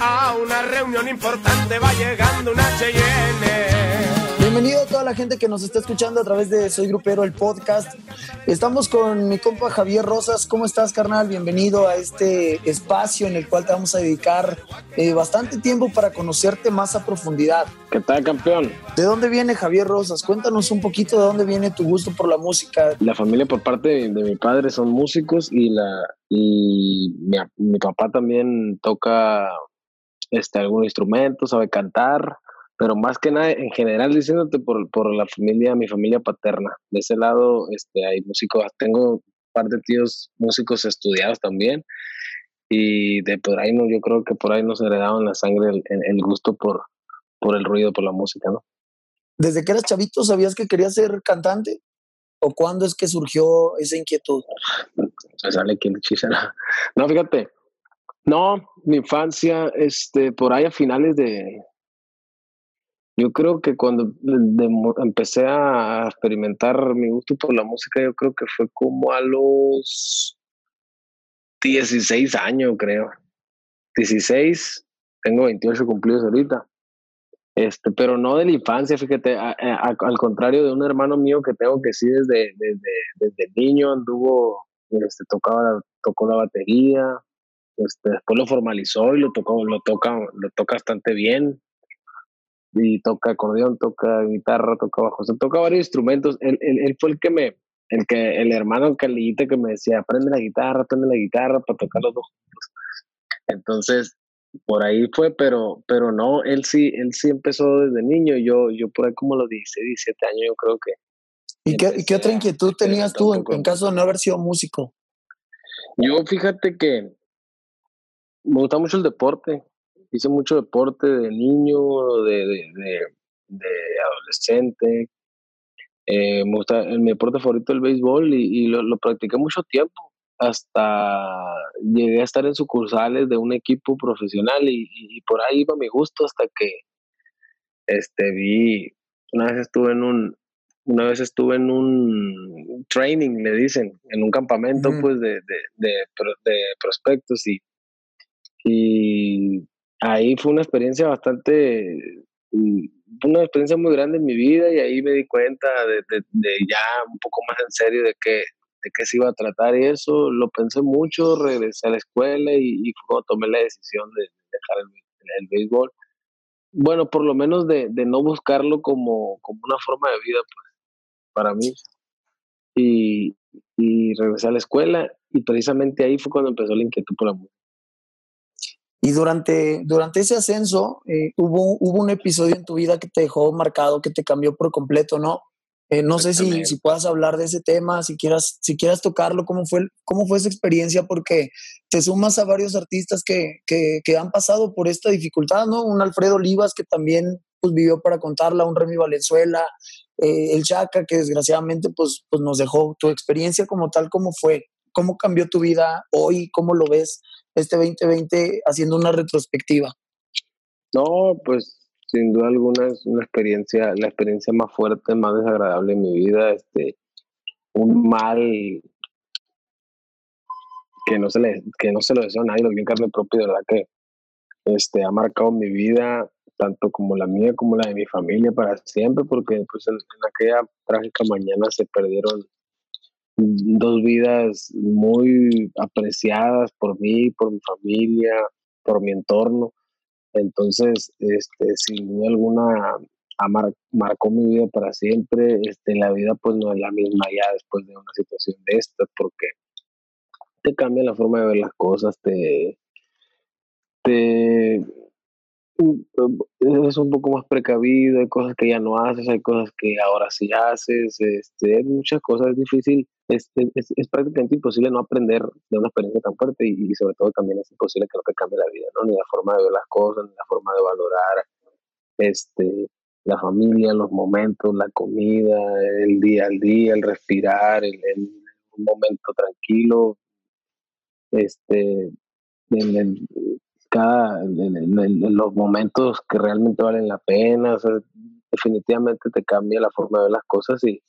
A una reunión importante va llegando una Cheyenne. Bienvenido a toda la gente que nos está escuchando a través de Soy Grupero, el podcast. Estamos con mi compa Javier Rosas. ¿Cómo estás, carnal? Bienvenido a este espacio en el cual te vamos a dedicar eh, bastante tiempo para conocerte más a profundidad. ¿Qué tal, campeón? ¿De dónde viene Javier Rosas? Cuéntanos un poquito de dónde viene tu gusto por la música. La familia por parte de, mi padre son músicos y, la, y mi, mi papá también toca este, algún instrumento, sabe cantar pero más que nada, en general, diciéndote por, por la familia, mi familia paterna. De ese lado, este, hay músicos, tengo un par de tíos músicos estudiados también, y de por ahí no, yo creo que por ahí nos heredaron la sangre el, el, gusto por, por el ruido, por la música, ¿no? ¿Desde que eras chavito sabías que querías ser cantante? ¿O cuándo es que surgió esa inquietud? Se sale que No, fíjate. No, mi infancia, este, por ahí a finales de, yo creo que cuando empecé a experimentar mi gusto por la música, yo creo que fue como a los 16 años, creo. 16, tengo 28 cumplidos ahorita. Este, pero no de la infancia, fíjate, al contrario de un hermano mío que tengo que sí desde, desde, desde niño anduvo, este, tocaba, tocó la batería, este, después lo formalizó y lo tocó, lo toca, lo toca bastante bien y toca acordeón, toca guitarra, toca bajo, o toca varios instrumentos. Él, él, fue el que me, el que, el hermano Calillita que me decía, aprende la guitarra, aprende la guitarra para tocar los dos Entonces, por ahí fue, pero, pero no, él sí, él sí empezó desde niño, yo, yo por ahí como los 16, 17 años, yo creo que. ¿Y qué, qué otra inquietud tenías tú en, en caso de no haber sido músico? Yo fíjate que me gusta mucho el deporte, hice mucho deporte de niño, de, de, adolescente. Eh, me gusta, mi deporte favorito el béisbol y, lo, lo, practiqué mucho tiempo. Hasta llegué a estar en sucursales de un equipo profesional y, por ahí iba mi gusto hasta que este, vi, una vez estuve en un, una vez estuve en un training, le dicen, en un campamento pues de, de, de, prospectos y, y ahí fue una experiencia bastante, mm, una experiencia muy grande en mi vida y ahí me di cuenta de, ya un poco más en serio de qué, de qué se iba a tratar y eso, lo pensé mucho, regresé a la escuela y, y fue cuando tomé la decisión de dejar el, béisbol. Bueno, por lo menos de, no buscarlo como, como una forma de vida, pues, para mí. Y, y regresé a la escuela y precisamente ahí fue cuando empezó la inquietud por la música. Y durante, durante ese ascenso eh, hubo, hubo un episodio en tu vida que te dejó marcado, que te cambió por completo, ¿no? Eh, no sé si, si puedas hablar de ese tema, si quieras, si quieras tocarlo, cómo fue, cómo fue esa experiencia, porque te sumas a varios artistas que, que, que han pasado por esta dificultad, ¿no? Un Alfredo Olivas que también pues, vivió para contarla, un Remy Valenzuela, eh, el Chaca que desgraciadamente pues, pues nos dejó. Tu experiencia como tal, ¿cómo fue? ¿Cómo cambió tu vida hoy? ¿Cómo lo ves este 2020 haciendo una retrospectiva? No, pues sin duda alguna es una experiencia, la experiencia más fuerte, más desagradable en mi vida, este, un mal que no se le, que no se lo deseo a nadie, lo vi en carne propia, de verdad que este, ha marcado mi vida, tanto como la mía como la de mi familia para siempre, porque pues en aquella trágica mañana se perdieron dos vidas muy apreciadas por mí, por mi familia, por mi entorno. Entonces, este, sin duda alguna, marcó mi vida para siempre. Este, la vida pues no es la misma ya después de una situación de esta, porque te cambia la forma de ver las cosas, te, te es un poco más precavido, hay cosas que ya no haces, hay cosas que ahora sí haces, este, muchas cosas, es difícil, es, es, prácticamente imposible no aprender de una experiencia tan fuerte y, sobre todo también es imposible que no te cambie la vida, ¿no? Ni la forma de ver las cosas, ni la forma de valorar este, la familia, los momentos, la comida, el día al día, el respirar, el, un momento tranquilo, este, el, en, los momentos que realmente valen la pena, definitivamente te cambia la forma de ver las cosas y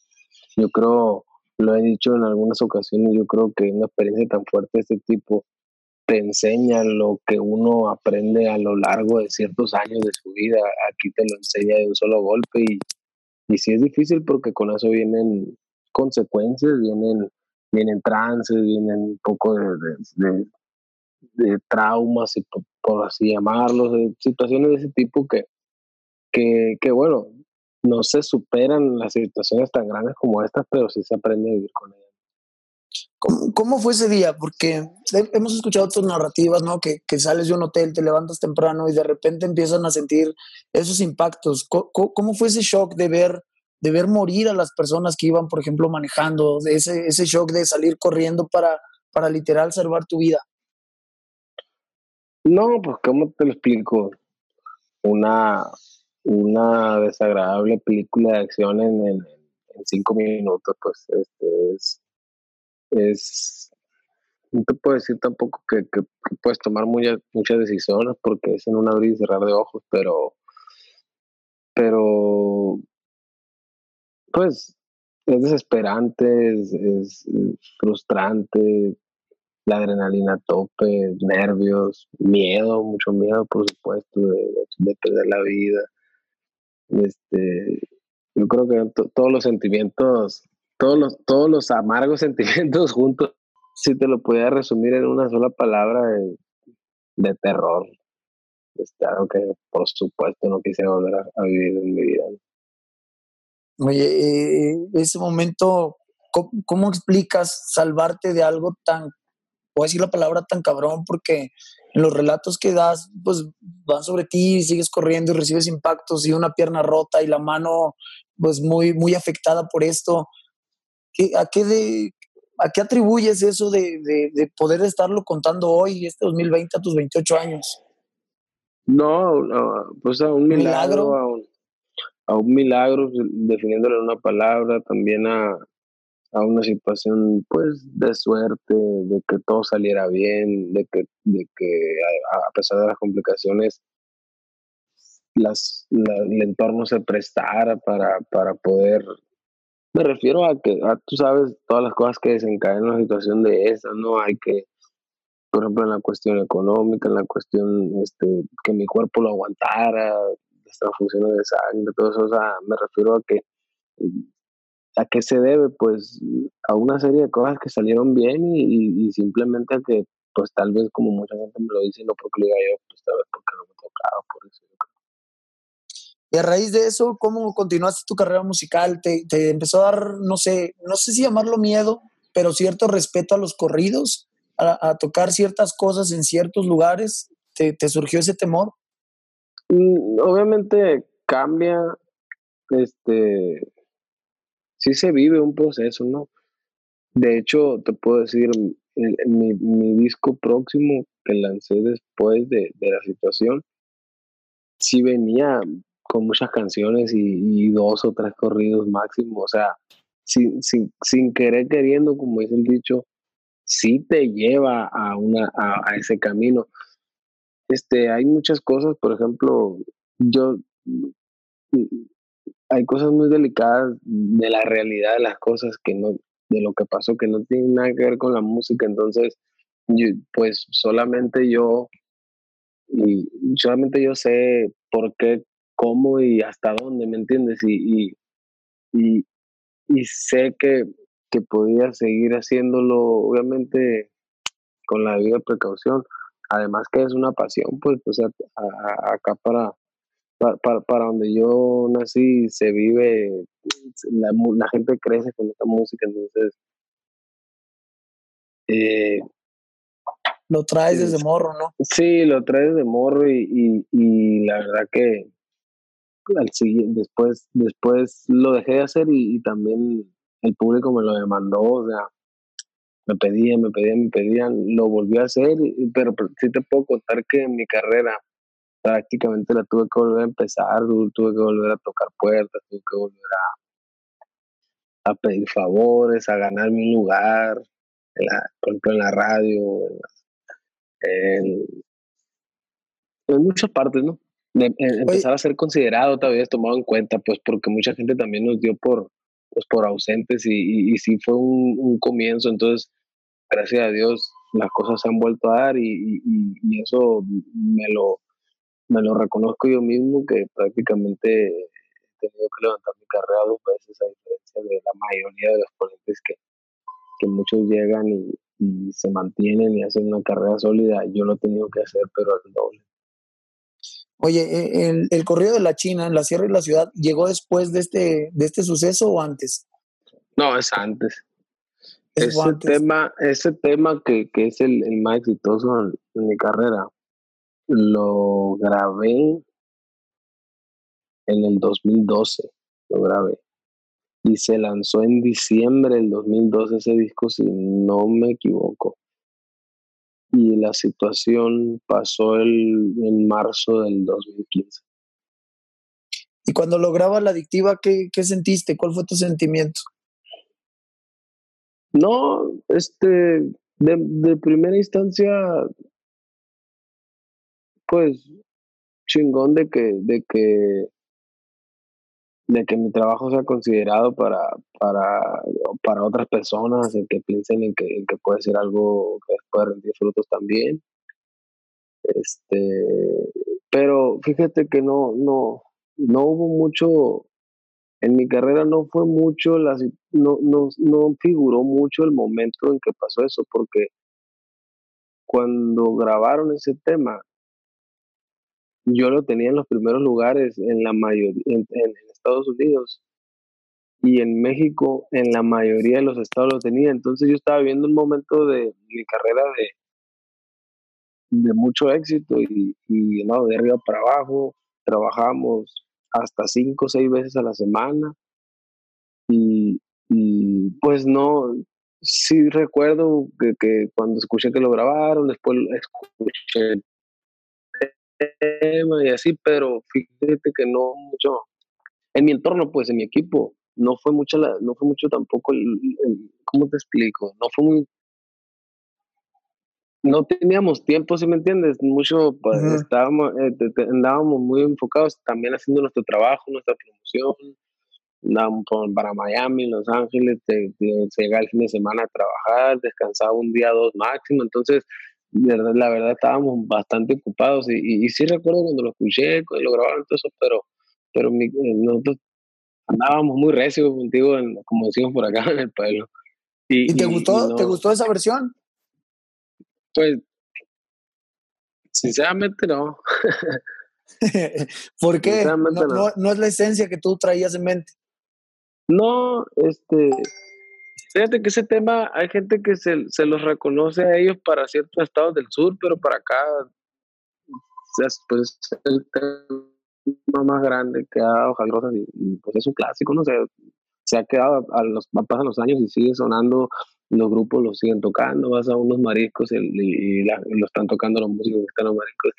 yo creo, lo he dicho en algunas ocasiones, yo creo que una experiencia tan fuerte de este tipo te enseña lo que uno aprende a lo largo de ciertos años de su vida. Aquí te lo enseña de un solo golpe y, y sí es difícil porque con eso vienen consecuencias, vienen, vienen trances, vienen un poco de, traumas, por, por, así llamarlos, de situaciones de ese tipo que, que, que, bueno, no se superan las situaciones tan grandes como estas, pero sí se aprende a vivir con ellas. ¿Cómo, fue ese día? Porque hemos escuchado otras narrativas, ¿no? Que, que, sales de un hotel, te levantas temprano y de repente empiezan a sentir esos impactos. ¿Cómo, fue ese shock de ver, de ver morir a las personas que iban, por ejemplo, manejando? De ese, ese shock de salir corriendo para, para literal salvar tu vida. No, pues, ¿cómo te lo explico? Una, una desagradable película de acción en, cinco minutos, pues, este es es, no te puedo decir tampoco que, puedes tomar muchas, muchas decisiones porque es en un abrir y cerrar de ojos, pero, pero, pues, es desesperante, es, frustrante, la adrenalina a tope, nervios, miedo, mucho miedo, por supuesto, de, de perder la vida. Este, yo creo que todos los sentimientos todos los, todos los amargos sentimientos juntos, si te lo pudiera resumir en una sola palabra de, terror. Es claro que, por supuesto, no quisiera volver a, vivir en mi vida. Oye, eh, ese momento, ¿cómo, explicas salvarte de algo tan, voy a decir la palabra tan cabrón, porque en los relatos que das, pues van sobre ti, sigues corriendo y recibes impactos y una pierna rota y la mano, pues muy, muy afectada por esto a, qué de, ¿A qué atribuyes eso de, de, poder estarlo contando hoy, este 2020, a tus 28 años? No, pues a un milagro, A, un, a, un, milagro, definiéndolo en una palabra, también a, a una situación pues de suerte, de que todo saliera bien, de que, de que a, pesar de las complicaciones, las, el entorno se prestara para, para poder me refiero a que, tú sabes, todas las cosas que desencadenan una situación de esa, ¿no? Hay que, por ejemplo, en la cuestión económica, en la cuestión este, que mi cuerpo lo aguantara, las transfusiones de sangre, todo eso, o sea, me refiero a que, ¿a qué se debe? Pues a una serie de cosas que salieron bien y, simplemente a que, pues tal vez como mucha gente me lo dice, no porque lo diga yo, pues tal vez porque no me tocaba, por eso y a raíz de eso, ¿cómo continuaste tu carrera musical? ¿Te, empezó a dar, no sé, no sé si llamarlo miedo, pero cierto respeto a los corridos, a, tocar ciertas cosas en ciertos lugares? ¿Te, surgió ese temor? Mm, obviamente cambia, este, sí se vive un proceso, ¿no? De hecho, te puedo decir, mi, mi disco próximo que lancé después de, de la situación, sí venía con muchas canciones y, dos o tres corridos máximo, o sea, sin, sin, sin querer queriendo, como dice el dicho, sí te lleva a, una, a, ese camino. Este, hay muchas cosas, por ejemplo, yo hay cosas muy delicadas de la realidad de las cosas que no, de lo que pasó, que no tiene nada que ver con la música, entonces, pues solamente yo, y solamente yo sé por qué cómo y hasta dónde, ¿me entiendes? Y, y, y, sé que, que podía seguir haciéndolo, obviamente, con la debida precaución. Además que es una pasión, pues, pues acá para, para, para, donde yo nací se vive, la, la gente crece con esta música, entonces... Eh, lo traes desde morro, ¿no? Sí, lo traes desde morro y, y, y la verdad que, al siguiente, después, después lo dejé de hacer y, también el público me lo demandó, o sea, me pedían, me pedían, me pedían, lo volví a hacer, pero, sí te puedo contar que en mi carrera prácticamente la tuve que volver a empezar, tuve que volver a tocar puertas, tuve que volver a, a pedir favores, a ganar mi lugar, por ejemplo en la radio, en, en muchas partes, ¿no? de, empezar a ser considerado todavía tomado en cuenta, pues porque mucha gente también nos dio por, pues, por ausentes y, y, sí fue un, comienzo, entonces gracias a Dios las cosas se han vuelto a dar y, y, eso me lo, me lo reconozco yo mismo que prácticamente he tenido que levantar mi carrera dos veces a diferencia de la mayoría de los ponentes que, que muchos llegan y, y se mantienen y hacen una carrera sólida, yo lo he tenido que hacer, pero al doble. Oye, e, el, el corrido de la China en la Sierra y la Ciudad, ¿llegó después de este, de este suceso o antes? No, es antes. ese tema, ese tema que, que es el, el, más exitoso en, mi carrera, lo grabé en el 2012, lo grabé. Y se lanzó en diciembre del 2012 ese disco, si no me equivoco y la situación pasó el, en marzo del 2015. Y cuando lograba la adictiva, ¿qué, ¿qué, sentiste? ¿Cuál fue tu sentimiento? No, este, de, de primera instancia, pues chingón de que, de que de que mi trabajo sea considerado para, para, para otras personas, en que piensen en que, que puede ser algo que puede rendir frutos también. Este, pero fíjate que no, no, no hubo mucho, en mi carrera no fue mucho, la, no, no, no figuró mucho el momento en que pasó eso, porque cuando grabaron ese tema, yo lo tenía en los primeros lugares en la mayoría, en, Estados Unidos. Y en México en la mayoría de los estados lo tenía. Entonces yo estaba viendo un momento de mi carrera de, de mucho éxito y, y no, de arriba para abajo, trabajamos hasta cinco o seis veces a la semana. Y, y pues no, sí recuerdo que, que, cuando escuché que lo grabaron, después escuché tema y así, pero fíjate que no mucho, en mi entorno, pues en mi equipo, no fue mucho, la, no fue mucho tampoco, el, ¿cómo te explico? No fue muy, no teníamos tiempo, si me entiendes, mucho, pues estábamos, eh, andábamos muy enfocados también haciendo nuestro trabajo, nuestra promoción, andábamos para Miami, Los Ángeles, se llegaba el fin de semana a trabajar, descansaba un día, dos máximo, entonces, la verdad estábamos bastante ocupados y, y, sí recuerdo cuando lo escuché, cuando lo grabaron todo eso, pero pero mi, eh, nosotros andábamos muy recios contigo, como decimos por acá en el pueblo. ¿Y, te gustó te gustó esa versión? Pues, sinceramente no. ¿Por qué? No, no. no, es la esencia que tú traías en mente. No, este, fíjate que ese tema hay gente que se, se los reconoce a ellos para ciertos estados del sur, pero para acá, pues el tema más grande que ha dado y, pues es un clásico, no sé, se ha quedado, a los, pasan los años y sigue sonando, los grupos lo siguen tocando, vas a unos mariscos y, lo están tocando los músicos que están los mariscos.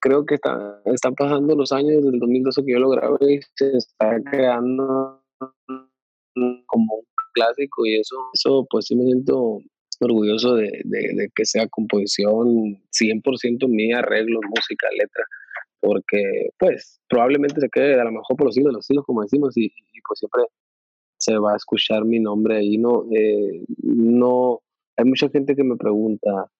Creo que está, están pasando los años desde el 2012 que yo lo grabé y se está creando como un clásico y eso, eso pues sí me siento orgulloso de, de que sea composición 100% mía, arreglo, música, letra porque pues probablemente se quede a lo mejor por los siglos de los siglos, como decimos, y, pues siempre se va a escuchar mi nombre ahí, ¿no? Eh, no, hay mucha gente que me pregunta,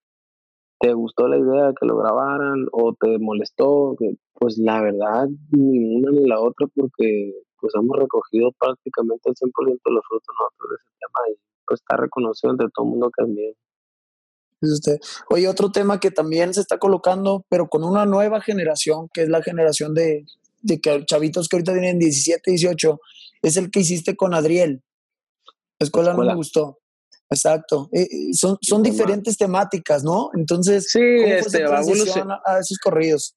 ¿te gustó la idea de que lo grabaran o te molestó? Pues la verdad, ni una ni la otra, porque pues hemos recogido prácticamente el 100% de los frutos nosotros de ese tema y pues está reconocido entre todo el mundo mío. Usted. Oye, otro tema que también se está colocando, pero con una nueva generación, que es la generación de, de que chavitos que ahorita tienen 17, 18, es el que hiciste con Adriel. La escuela, no me gustó. Exacto. Eh, eh, son son diferentes temáticas, ¿no? Entonces, sí, este, va a, a esos corridos?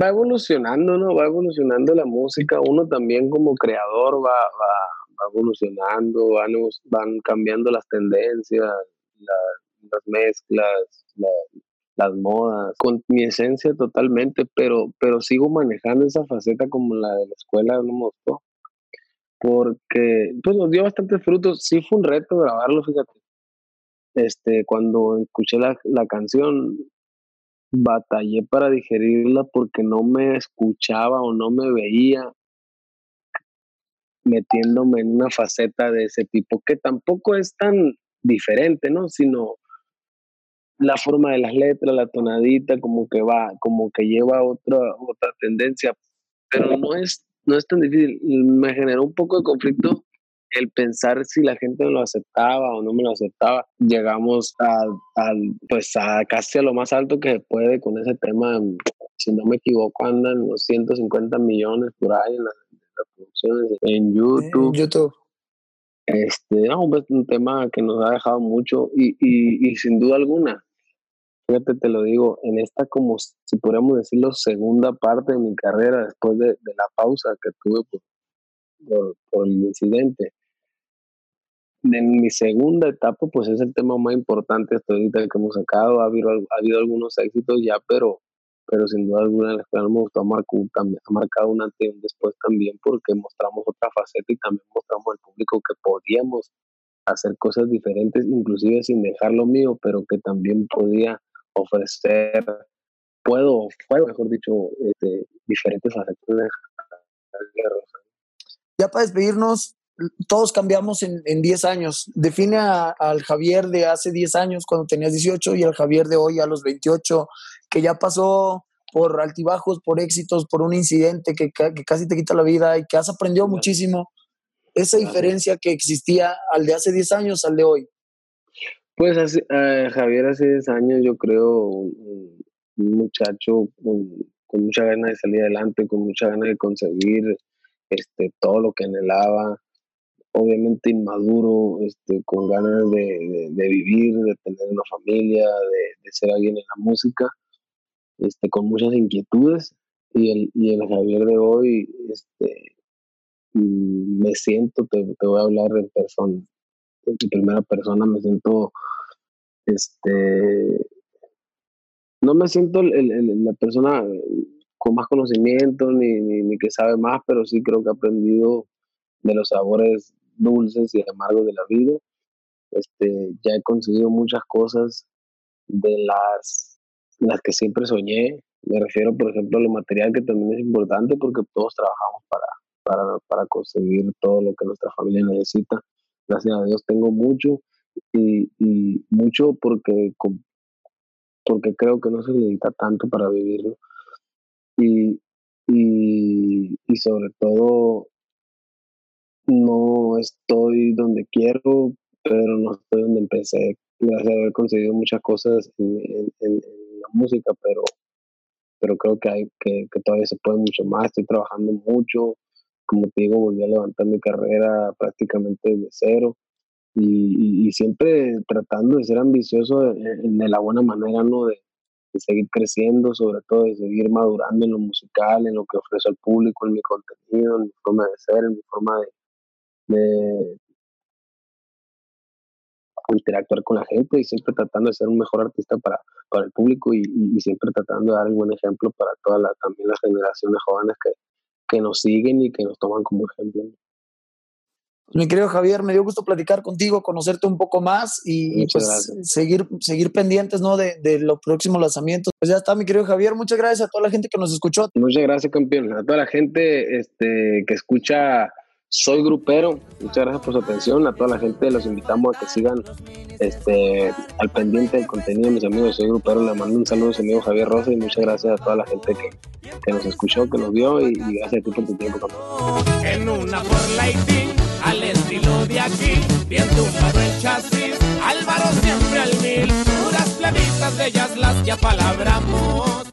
Va evolucionando, ¿no? Va evolucionando la música. Uno también como creador va, va, va evolucionando, van, van cambiando las tendencias, la, las mezclas, las modas, con mi esencia totalmente, pero, pero sigo manejando esa faceta como la de la escuela, no me. Porque pues nos dio bastantes frutos. Sí fue un reto grabarlo, fíjate. Este, cuando escuché la, la canción, batallé para digerirla porque no me escuchaba o no me veía metiéndome en una faceta de ese tipo, que tampoco es tan diferente, ¿no? Sino la forma de las letras, la tonadita, como que va, como que lleva otra, otra tendencia, pero no es, no es tan difícil. Me generó un poco de conflicto el pensar si la gente me lo aceptaba o no me lo aceptaba. Llegamos a, pues a casi a lo más alto que se puede con ese tema. Si no me equivoco, andan los 150 millones por ahí en las, producciones en YouTube. YouTube. Este, no, pues un tema que nos ha dejado mucho y, y, y sin duda alguna, fíjate, te lo digo, en esta como si podríamos decirlo, segunda parte de mi carrera después de, de la pausa que tuve por, por, por, el incidente, en mi segunda etapa, pues es el tema más importante hasta ahorita que hemos sacado. Ha habido, ha habido algunos éxitos ya, pero, pero sin duda alguna la escuela me gustó, ha marcado un antes y un después también porque mostramos otra faceta y también mostramos al público que podíamos hacer cosas diferentes, inclusive sin dejar lo mío, pero que también podía ofrecer, puedo, puedo mejor dicho, este, diferentes facetas de ya para despedirnos, todos cambiamos en, 10 años. Define al Javier de hace 10 años, cuando tenías 18, y al Javier de hoy a los 28, que ya pasó por altibajos, por éxitos, por un incidente que, casi te quita la vida y que has aprendido muchísimo. Esa diferencia que existía al de hace 10 años al de hoy. Pues eh, Javier hace 10 años yo creo un, muchacho con, con, mucha ganas de salir adelante, con mucha ganas de conseguir este, todo lo que anhelaba, obviamente inmaduro, este, con ganas de, vivir, de tener una familia, de, ser alguien en la música, este, con muchas inquietudes. Y el, y el Javier de hoy, este, mm, me siento, te, voy a hablar en persona, en primera persona, me siento, este, no me siento la persona con más conocimiento ni, ni, ni, que sabe más, pero sí creo que he aprendido de los sabores dulces y amargos de la vida. Este, ya he conseguido muchas cosas de las, las que siempre soñé. Me refiero, por ejemplo, a lo material, que también es importante porque todos trabajamos para, para, para conseguir todo lo que nuestra familia necesita. Gracias a Dios tengo mucho y, y mucho porque, porque creo que no se necesita tanto para vivirlo. Y, y, y sobre todo no estoy donde quiero, pero no estoy donde empecé. Gracias a haber conseguido muchas cosas en, la música, pero, pero creo que, hay, que, todavía se puede mucho más. Estoy trabajando mucho. Como te digo, volví a levantar mi carrera prácticamente de cero. Y, siempre tratando de ser ambicioso de la buena manera, ¿no? De, seguir creciendo, sobre todo de seguir madurando en lo musical, en lo que ofrezco al público, en mi contenido, en mi forma de ser, en mi forma de, interactuar con la gente y siempre tratando de ser un mejor artista para, para el público y, siempre tratando de dar un buen ejemplo para todas las también las generaciones jóvenes que, que nos siguen y que nos toman como ejemplo. Mi querido Javier, me dio gusto platicar contigo, conocerte un poco más y, pues seguir, seguir pendientes ¿no? de, de, los próximos lanzamientos. Pues ya está, mi querido Javier. Muchas gracias a toda la gente que nos escuchó. Muchas gracias, campeón. A toda la gente este, que escucha soy grupero. Muchas gracias por su atención. A toda la gente los invitamos a que sigan este, al pendiente del contenido mis amigos. Soy grupero. Le mando un saludo a su amigo Javier Rosa y muchas gracias a toda la gente que, que nos escuchó, que nos vio y, gracias a ti por tu tiempo En una lighting, al estilo de aquí, bien tumbado el chasis, Álvaro siempre al mil, puras plebitas bellas las que apalabramos.